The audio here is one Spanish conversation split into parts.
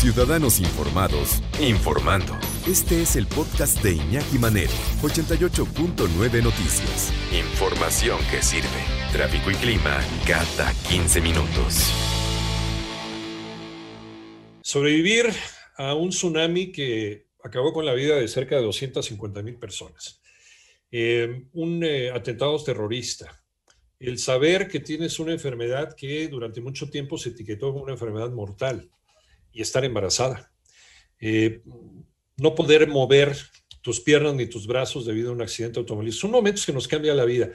Ciudadanos Informados, informando. Este es el podcast de Iñaki Manero, 88.9 Noticias. Información que sirve. Tráfico y clima cada 15 minutos. Sobrevivir a un tsunami que acabó con la vida de cerca de 250 mil personas. Eh, un eh, atentado terrorista. El saber que tienes una enfermedad que durante mucho tiempo se etiquetó como una enfermedad mortal y estar embarazada. Eh, no poder mover tus piernas ni tus brazos debido a un accidente automovilístico. Son momentos que nos cambian la vida.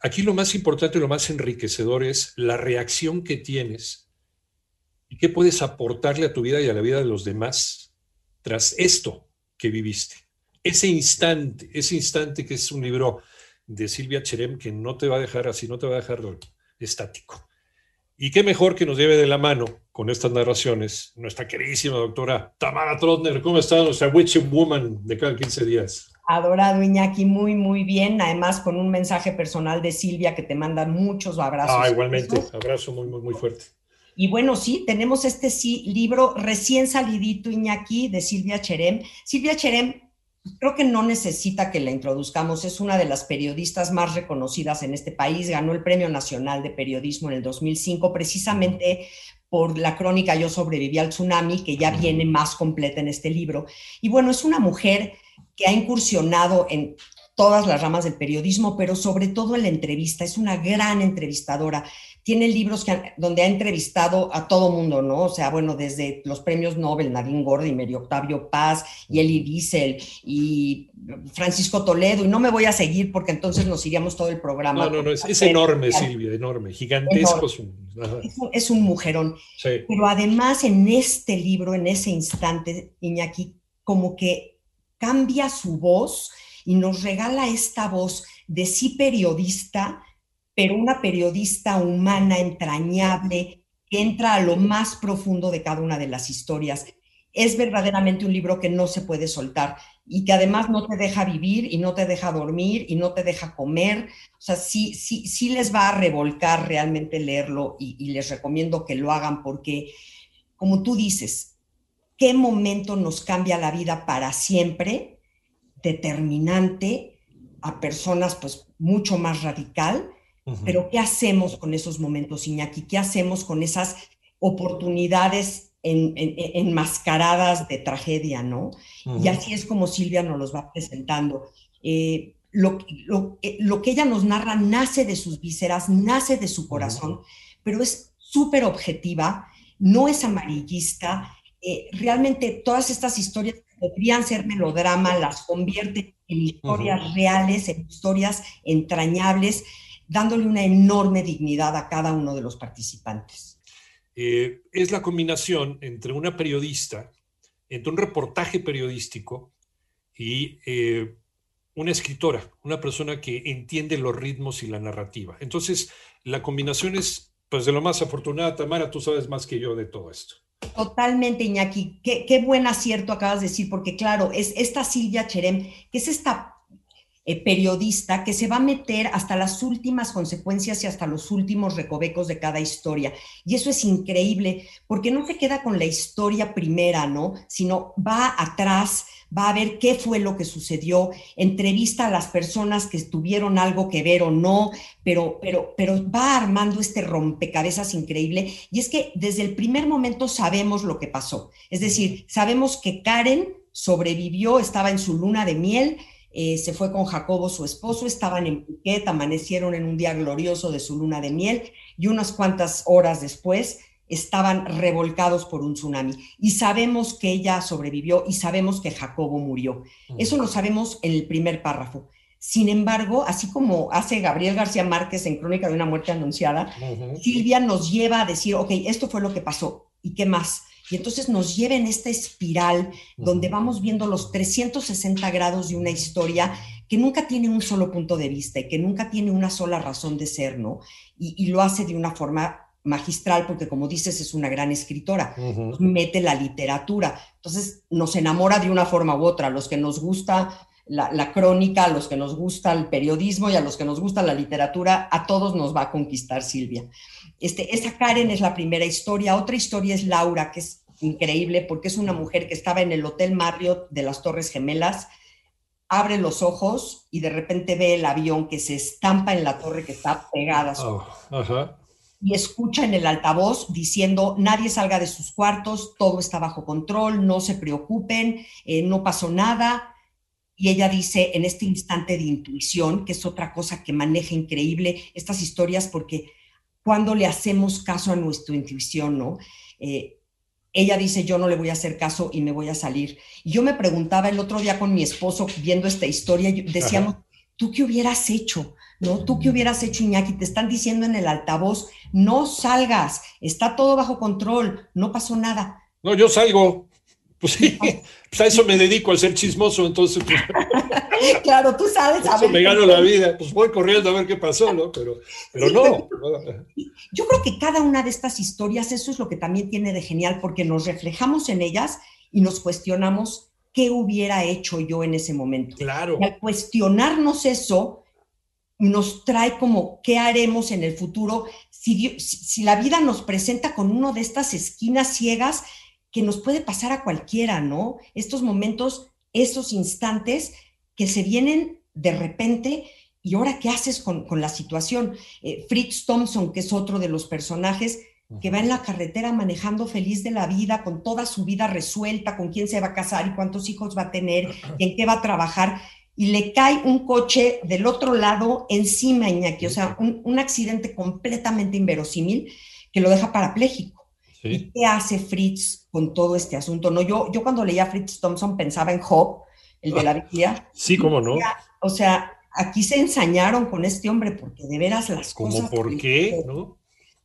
Aquí lo más importante y lo más enriquecedor es la reacción que tienes y qué puedes aportarle a tu vida y a la vida de los demás tras esto que viviste. Ese instante, ese instante que es un libro de Silvia Cherem que no te va a dejar así, no te va a dejar estático. Y qué mejor que nos lleve de la mano con estas narraciones nuestra queridísima doctora Tamara Trotner. ¿Cómo está nuestra Witching Woman de cada 15 días? Adorado Iñaki, muy, muy bien. Además, con un mensaje personal de Silvia que te manda muchos abrazos. Ah, igualmente. Abrazo muy, muy, muy fuerte. Y bueno, sí, tenemos este sí, libro recién salidito, Iñaki, de Silvia Cherem. Silvia Cherem creo que no necesita que la introduzcamos, es una de las periodistas más reconocidas en este país, ganó el Premio Nacional de Periodismo en el 2005 precisamente por la crónica Yo sobreviví al tsunami, que ya viene más completa en este libro. Y bueno, es una mujer que ha incursionado en todas las ramas del periodismo, pero sobre todo en la entrevista. Es una gran entrevistadora tiene libros que, donde ha entrevistado a todo mundo, ¿no? O sea, bueno, desde los premios Nobel, Nadine Gordy, Mario Octavio Paz, y Elie Wiesel, y Francisco Toledo, y no me voy a seguir porque entonces nos iríamos todo el programa. No, no, no, es, enorme, Silvia, enorme, gigantesco. Es, un, mujerón. Pero además en este libro, en ese instante, Iñaki, como que cambia su voz y nos regala esta voz de sí periodista, pero una periodista humana, entrañable, que entra a lo más profundo de cada una de las historias. Es verdaderamente un libro que no se puede soltar y que además no te deja vivir y no te deja dormir y no te deja comer. O sea, sí, sí, sí les va a revolcar realmente leerlo y, y les recomiendo que lo hagan porque, como tú dices, qué momento nos cambia la vida para siempre, determinante a personas pues mucho más radical pero ¿qué hacemos con esos momentos, Iñaki? ¿Qué hacemos con esas oportunidades enmascaradas de tragedia, no? Y así es como Silvia nos los va presentando. Eh, lo, eh, lo, que ella nos narra nace de sus vísceras, nace de su corazón, pero es súper objetiva, no es amarillista. Eh, realmente todas estas historias podrían ser melodrama, las convierte en historias reales, en historias entrañables dándole una enorme dignidad a cada uno de los participantes. Eh, es la combinación entre una periodista, entre un reportaje periodístico y eh, una escritora, una persona que entiende los ritmos y la narrativa. Entonces, la combinación es pues de lo más afortunada. Tamara, tú sabes más que yo de todo esto. Totalmente, Iñaki. Qué, qué buen acierto acabas de decir, porque claro, es esta Silvia Cherem, que es esta eh, periodista que se va a meter hasta las últimas consecuencias y hasta los últimos recovecos de cada historia. Y eso es increíble, porque no se queda con la historia primera, ¿no? Sino va atrás, va a ver qué fue lo que sucedió, entrevista a las personas que tuvieron algo que ver o no, pero, pero, pero va armando este rompecabezas increíble. Y es que desde el primer momento sabemos lo que pasó. Es decir, sabemos que Karen sobrevivió, estaba en su luna de miel, eh, se fue con Jacobo, su esposo, estaban en Phuket, amanecieron en un día glorioso de su luna de miel y unas cuantas horas después estaban revolcados por un tsunami. Y sabemos que ella sobrevivió y sabemos que Jacobo murió. Eso lo sabemos en el primer párrafo. Sin embargo, así como hace Gabriel García Márquez en Crónica de una muerte anunciada, Silvia nos lleva a decir, ok, esto fue lo que pasó. ¿Y qué más? Y entonces nos lleva en esta espiral donde vamos viendo los 360 grados de una historia que nunca tiene un solo punto de vista y que nunca tiene una sola razón de ser, ¿no? Y, lo hace de una forma magistral porque como dices es una gran escritora, mete la literatura, entonces nos enamora de una forma u otra, a los que nos gusta la, la, crónica, a los que nos gusta el periodismo y a los que nos gusta la literatura, a todos nos va a conquistar Silvia. Este, esa Karen es la primera historia. Otra historia es Laura, que es increíble porque es una mujer que estaba en el Hotel Marriott de las Torres Gemelas, abre los ojos y de repente ve el avión que se estampa en la torre que está pegada. Oh, ajá y escucha en el altavoz diciendo, nadie salga de sus cuartos, todo está bajo control, no se preocupen, eh, no pasó nada. Y ella dice en este instante de intuición, que es otra cosa que maneja increíble estas historias, porque cuando le hacemos caso a nuestra intuición, ¿no? Eh, ella dice, yo no le voy a hacer caso y me voy a salir. Y yo me preguntaba el otro día con mi esposo viendo esta historia, decíamos, ¿tú qué hubieras hecho? ¿No? ¿Tú qué hubieras hecho, Iñaki? Te están diciendo en el altavoz, no salgas, está todo bajo control, no pasó nada. No, yo salgo. Pues sí, pues a eso me dedico, al ser chismoso, entonces. Pues, claro, tú sabes. A ver, me gano la vida, pues voy corriendo a ver qué pasó, ¿no? Pero, pero no. Yo creo que cada una de estas historias, eso es lo que también tiene de genial, porque nos reflejamos en ellas y nos cuestionamos qué hubiera hecho yo en ese momento. Claro. Y al cuestionarnos eso, nos trae como qué haremos en el futuro si, si la vida nos presenta con uno de estas esquinas ciegas que nos puede pasar a cualquiera, ¿no? Estos momentos, esos instantes que se vienen de repente y ahora qué haces con, la situación. Eh, Fritz Thompson, que es otro de los personajes, que va en la carretera manejando feliz de la vida, con toda su vida resuelta, con quién se va a casar y cuántos hijos va a tener y en qué va a trabajar, y le cae un coche del otro lado encima, Iñaki, o sea, un, accidente completamente inverosímil que lo deja parapléjico. ¿Y qué hace Fritz con todo este asunto? No, yo, yo cuando leía a Fritz Thompson pensaba en Job, el de la Biblia. Sí, cómo no. O sea, aquí se ensañaron con este hombre porque de veras las cosas... ¿Cómo por qué? ¿no?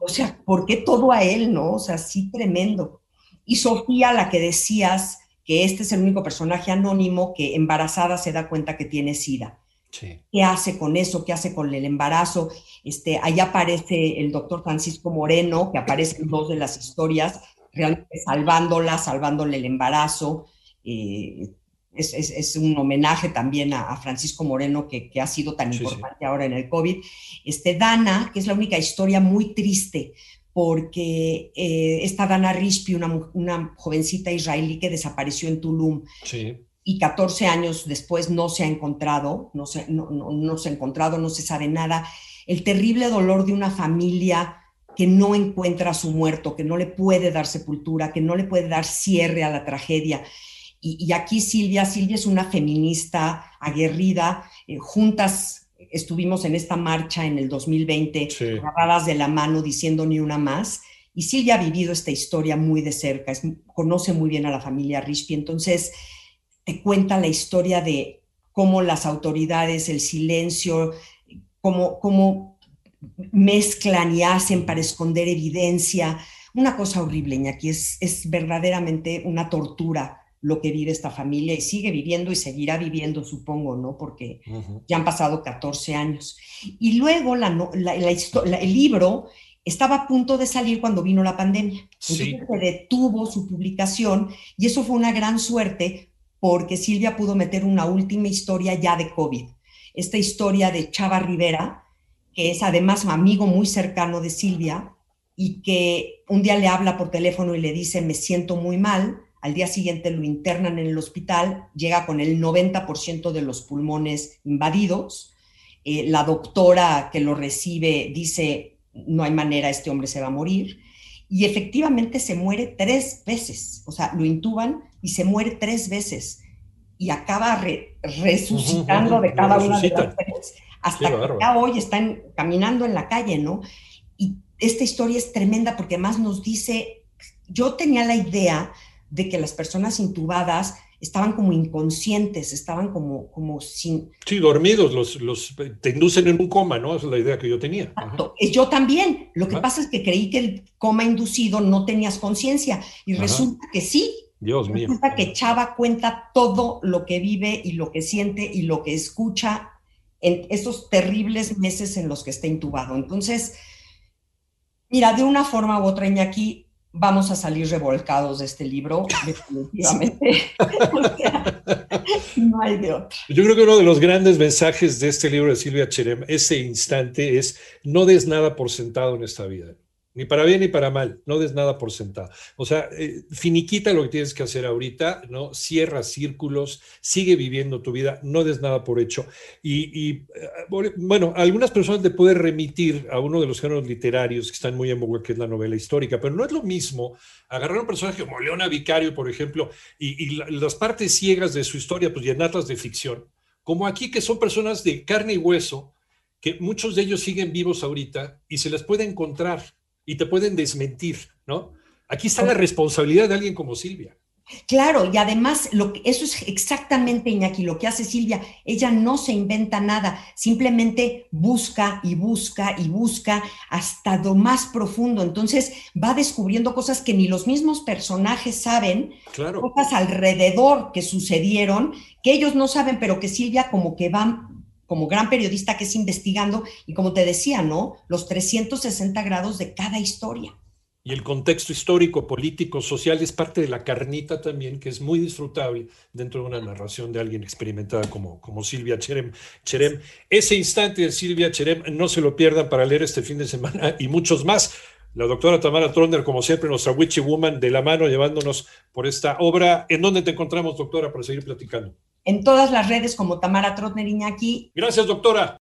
O sea, ¿por qué todo a él, no? O sea, sí, tremendo. Y Sofía, la que decías que este es el único personaje anónimo que embarazada se da cuenta que tiene SIDA. ¿Qué hace con eso? ¿Qué hace con el embarazo? Este, ahí aparece el doctor Francisco Moreno, que aparece en dos de las historias, realmente salvándola, salvándole el embarazo. Eh, es, un homenaje también a, Francisco Moreno, que, ha sido tan importante ahora en el COVID. Este, Dana, que es la única historia muy triste, porque eh, esta Dana Rispi, una, una, jovencita israelí que desapareció en Tulum, y 14 años después no se ha encontrado, no se, no, no se ha encontrado, no se sabe nada. El terrible dolor de una familia que no encuentra a su muerto, que no le puede dar sepultura, que no le puede dar cierre a la tragedia y, aquí Silvia, Silvia es una feminista aguerrida, eh, juntas estuvimos en esta marcha en el 2020, agarradas de la mano diciendo ni una más. Y Silvia ha vivido esta historia muy de cerca, conoce muy bien a la familia Rispi, entonces te cuenta la historia de cómo las autoridades, el silencio, cómo, cómo mezclan y hacen para esconder evidencia. Una cosa horrible, Iñaki, es, es verdaderamente una tortura lo que vive esta familia y sigue viviendo y seguirá viviendo, supongo, ¿no? Porque ya han pasado 14 años. Y luego la, el libro estaba a punto de salir cuando vino la pandemia. Entonces se detuvo su publicación y eso fue una gran suerte porque Silvia pudo meter una última historia ya de COVID. Esta historia de Chava Rivera, que es además un amigo muy cercano de Silvia y que un día le habla por teléfono y le dice, me siento muy mal, al día siguiente lo internan en el hospital, llega con el 90% de los pulmones invadidos, eh, la doctora que lo recibe dice, no hay manera, este hombre se va a morir, y efectivamente se muere tres veces, o sea, lo intuban y se muere tres veces, y acaba resucitando de cada una de las tres, hasta que ya hoy están caminando en la calle, ¿no? Y esta historia es tremenda porque más nos dice, yo tenía la idea de que las personas intubadas estaban como inconscientes, estaban como, como sin... Sí, dormidos, los, los, te inducen en un coma, ¿no? Esa es la idea que yo tenía. Exacto. Yo también. Lo que pasa es que creí que el coma inducido no tenías conciencia y resulta que sí. Dios mío. Resulta que Chava cuenta todo lo que vive y lo que siente y lo que escucha en esos terribles meses en los que está intubado. Entonces, mira, de una forma u otra, Iñaki, vamos a salir revolcados de este libro, definitivamente. no hay de otro. Yo creo que uno de los grandes mensajes de este libro de Silvia Cherem, ese instante, es no des nada por sentado en esta vida. Ni para bien ni para mal, no des nada por sentado. O sea, eh, finiquita lo que tienes que hacer ahorita, ¿no? Cierra círculos, sigue viviendo tu vida, no des nada por hecho. Y, eh, bueno, algunas personas te pueden remitir a uno de los géneros literarios que están muy en boga, que es la novela histórica, pero no es lo mismo agarrar un personaje como Leona Vicario, por ejemplo, y, las partes ciegas de su historia, pues llenarlas de ficción, como aquí que son personas de carne y hueso, que muchos de ellos siguen vivos ahorita y se les puede encontrar y te pueden desmentir, ¿no? Aquí está la responsabilidad de alguien como Silvia. Claro, y además lo eso es exactamente Iñaki, lo que hace Silvia. Ella no se inventa nada, simplemente busca y busca y busca hasta lo más profundo. Entonces va descubriendo cosas que ni los mismos personajes saben, claro. cosas alrededor que sucedieron, que ellos no saben, pero que Silvia como que va como gran periodista que es investigando y como te decía, ¿no? Los 360 grados de cada historia. Y el contexto histórico, político, social es parte de la carnita también, que es muy disfrutable dentro de una narración de alguien experimentada como, como Silvia Cherem. Ese instante de Silvia Cherem no se lo pierdan para leer este fin de semana y muchos más. La doctora Tamara Tronder, como siempre, nuestra Witchy Woman de la mano, llevándonos por esta obra. ¿En dónde te encontramos, doctora, para seguir platicando? En todas las redes como Tamara Trotner Iñaki. Gracias, doctora.